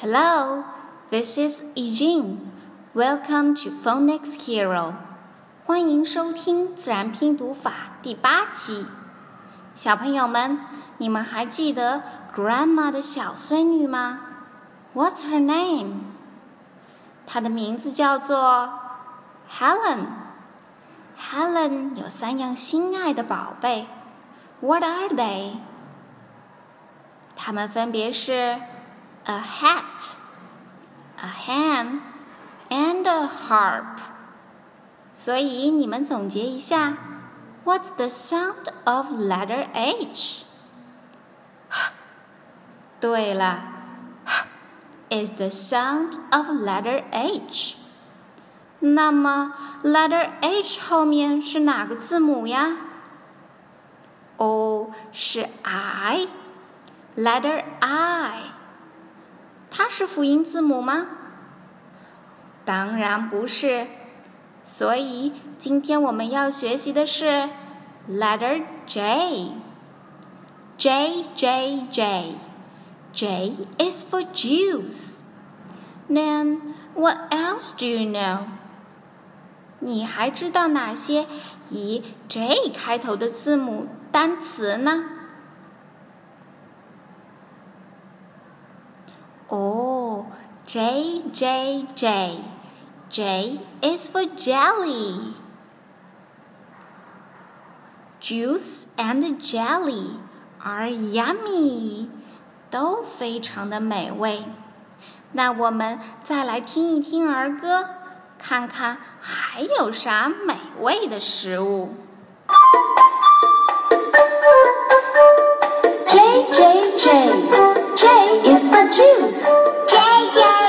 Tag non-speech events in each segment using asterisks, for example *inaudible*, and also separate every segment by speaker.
Speaker 1: Hello, this is Eugene. Welcome to Phonics Hero. 欢迎收听自然拼读法第八期。小朋友们，你们还记得 Grandma 的小孙女吗？What's her name？她的名字叫做 Helen。Helen 有三样心爱的宝贝。What are they？它们分别是 a hat, a ham, and a harp。所以你们总结一下，What's the sound of letter H？对了，is *sighs* the sound of letter H。那么，letter H 后面是哪个字母呀？哦，是 I，letter I。 它是辅音字母吗？当然不是。所以今天我们要学习的是 letter J。J J J J is for juice. Then what else do you know? 你还知道哪些以 J 开头的字母单词呢？ 哦，J J J J is for jelly. Juice and jelly are yummy. 都非常的美味。那我们再来听一听儿歌，看看还有啥美味的食物。
Speaker 2: J J J J is for juice.
Speaker 3: J J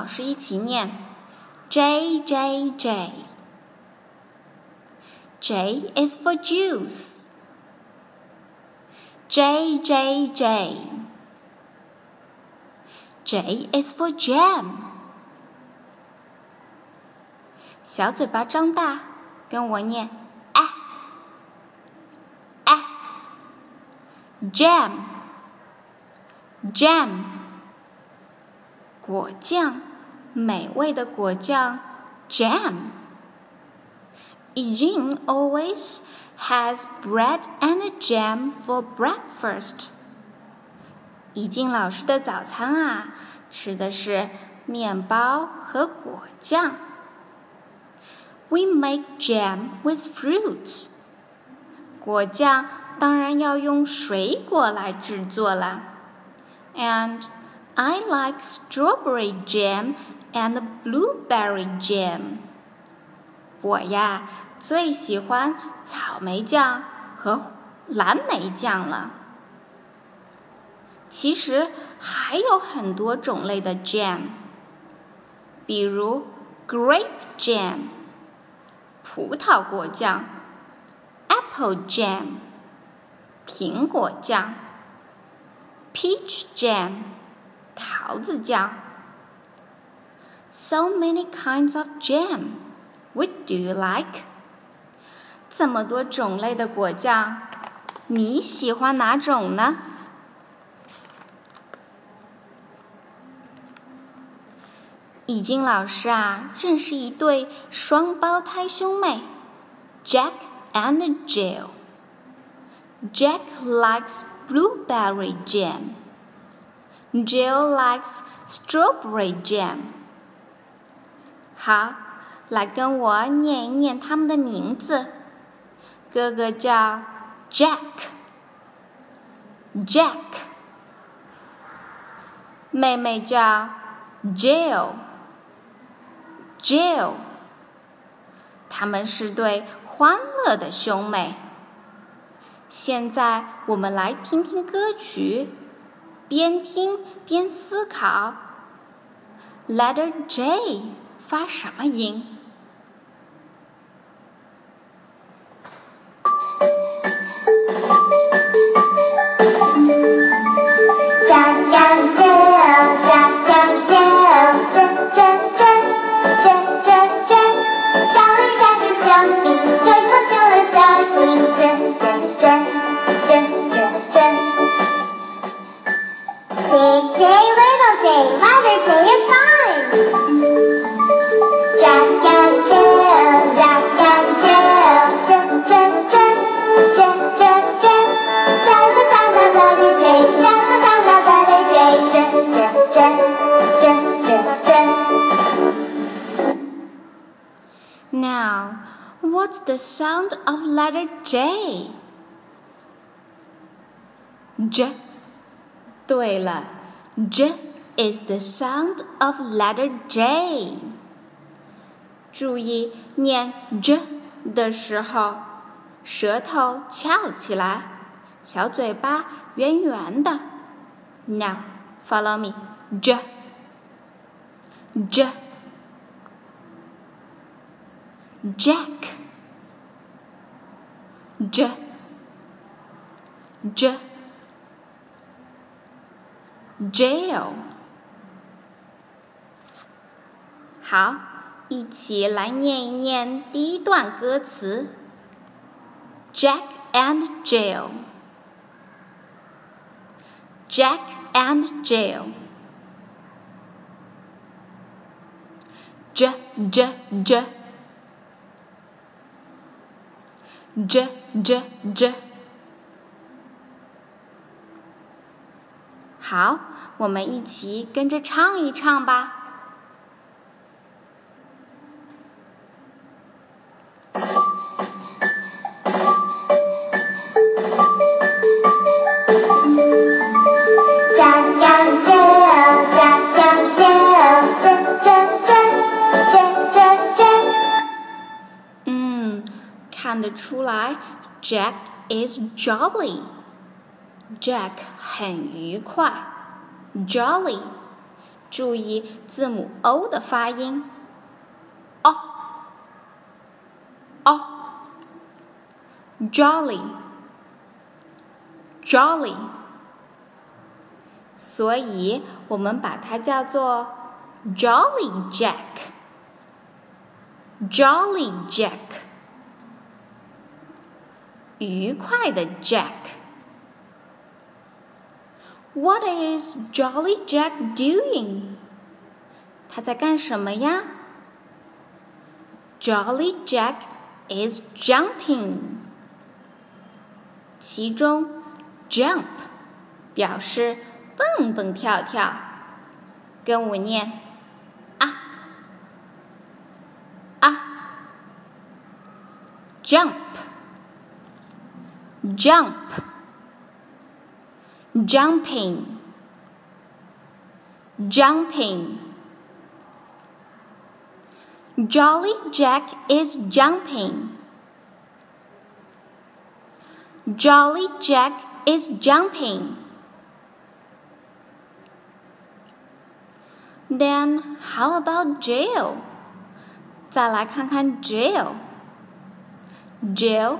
Speaker 1: 老师一起念：J J J。J is for juice. J J J. J is for jam. 小嘴巴张大，跟我念：哎哎，jam jam。果酱， 美味的果酱，jam。Eugene always has bread and jam for breakfast。怡静老师的早餐啊，吃的是面包和果酱。We make jam with fruit。果酱当然要用水果来制作啦。And I like strawberry jam and blueberry jam。我呀最喜欢草莓酱和蓝莓酱了。其实还有很多种类的 jam，比如 grape jam，葡萄果酱；apple jam，苹果酱；peach jam。桃子酱。 So many kinds of jam. What do you like? 这么多种类的果酱，你喜欢哪种呢？已经老师啊，认识一对双胞胎兄妹，Jack and Jill。Jack likes blueberry jam. Jill likes strawberry jam. 好，来跟我念一念他们的名字。哥哥叫 Jack，Jack。妹妹叫 Jill，Jill。他们是对欢乐的兄妹。现在我们来听听歌曲，边听边思考。Letter J 发什么音？what's the sound of letter J? J. 对了，J is the sound of letter J. 注意念 J 的时候，舌头翘起来，小嘴巴圆圆的。Now, follow me. J. J. Jack. J. J. Jail. 好，一起来念一念第一段歌词。Jack and Jail，Jack and Jill. J J J. J J J。好，我们一起跟着唱一唱吧。出来，Jack is jolly。Jack 很愉快，jolly。注意字母 O 的发音，哦，哦，jolly，jolly。所以我们把它叫做 Jolly Jack。Jolly Jack， 愉快的 Jack。What is Jolly Jack doing？他在干什么呀？Jolly Jack is jumping。其中，jump 表示蹦蹦跳跳，跟我念啊啊，jump jump. Jumping. Jumping. Jolly jack is jumping. Jolly jack is jumping. Then how about jill 再来看看 jill jill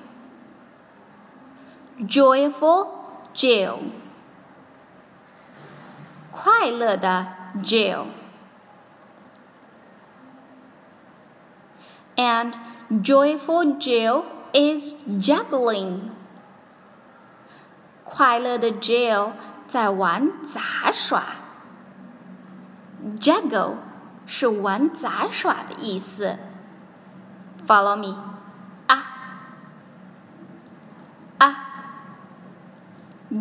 Speaker 1: joyful jill，快乐的 jill。And joyful jill is juggling。快乐的 jill 在玩杂耍。Juggle 是玩杂耍的意思。Follow me.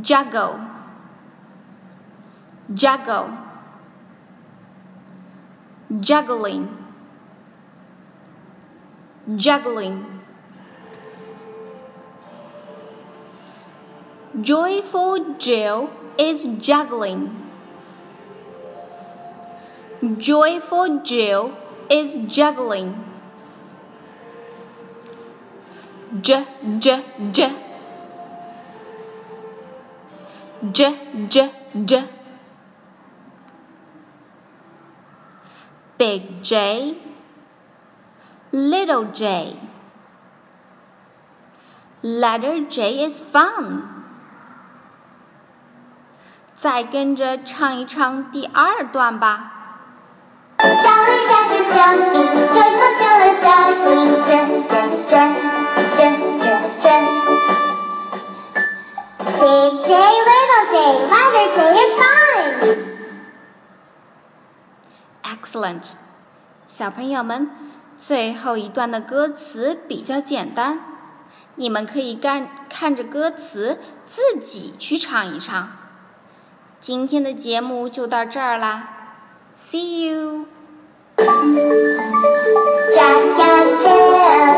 Speaker 1: Juggle juggle juggling. Juggling. Joyful jill is juggling. Joyful jill is juggling. J j j j j j big J little j letter J is fun 再跟着唱一唱第二段吧。
Speaker 4: 小鱼干是小鱼，最可
Speaker 1: Excellent，小朋友们，最后一段的歌词比较简单，你们可以干看着歌词自己去唱一唱。今天的节目就到这儿啦，See you。*laughs*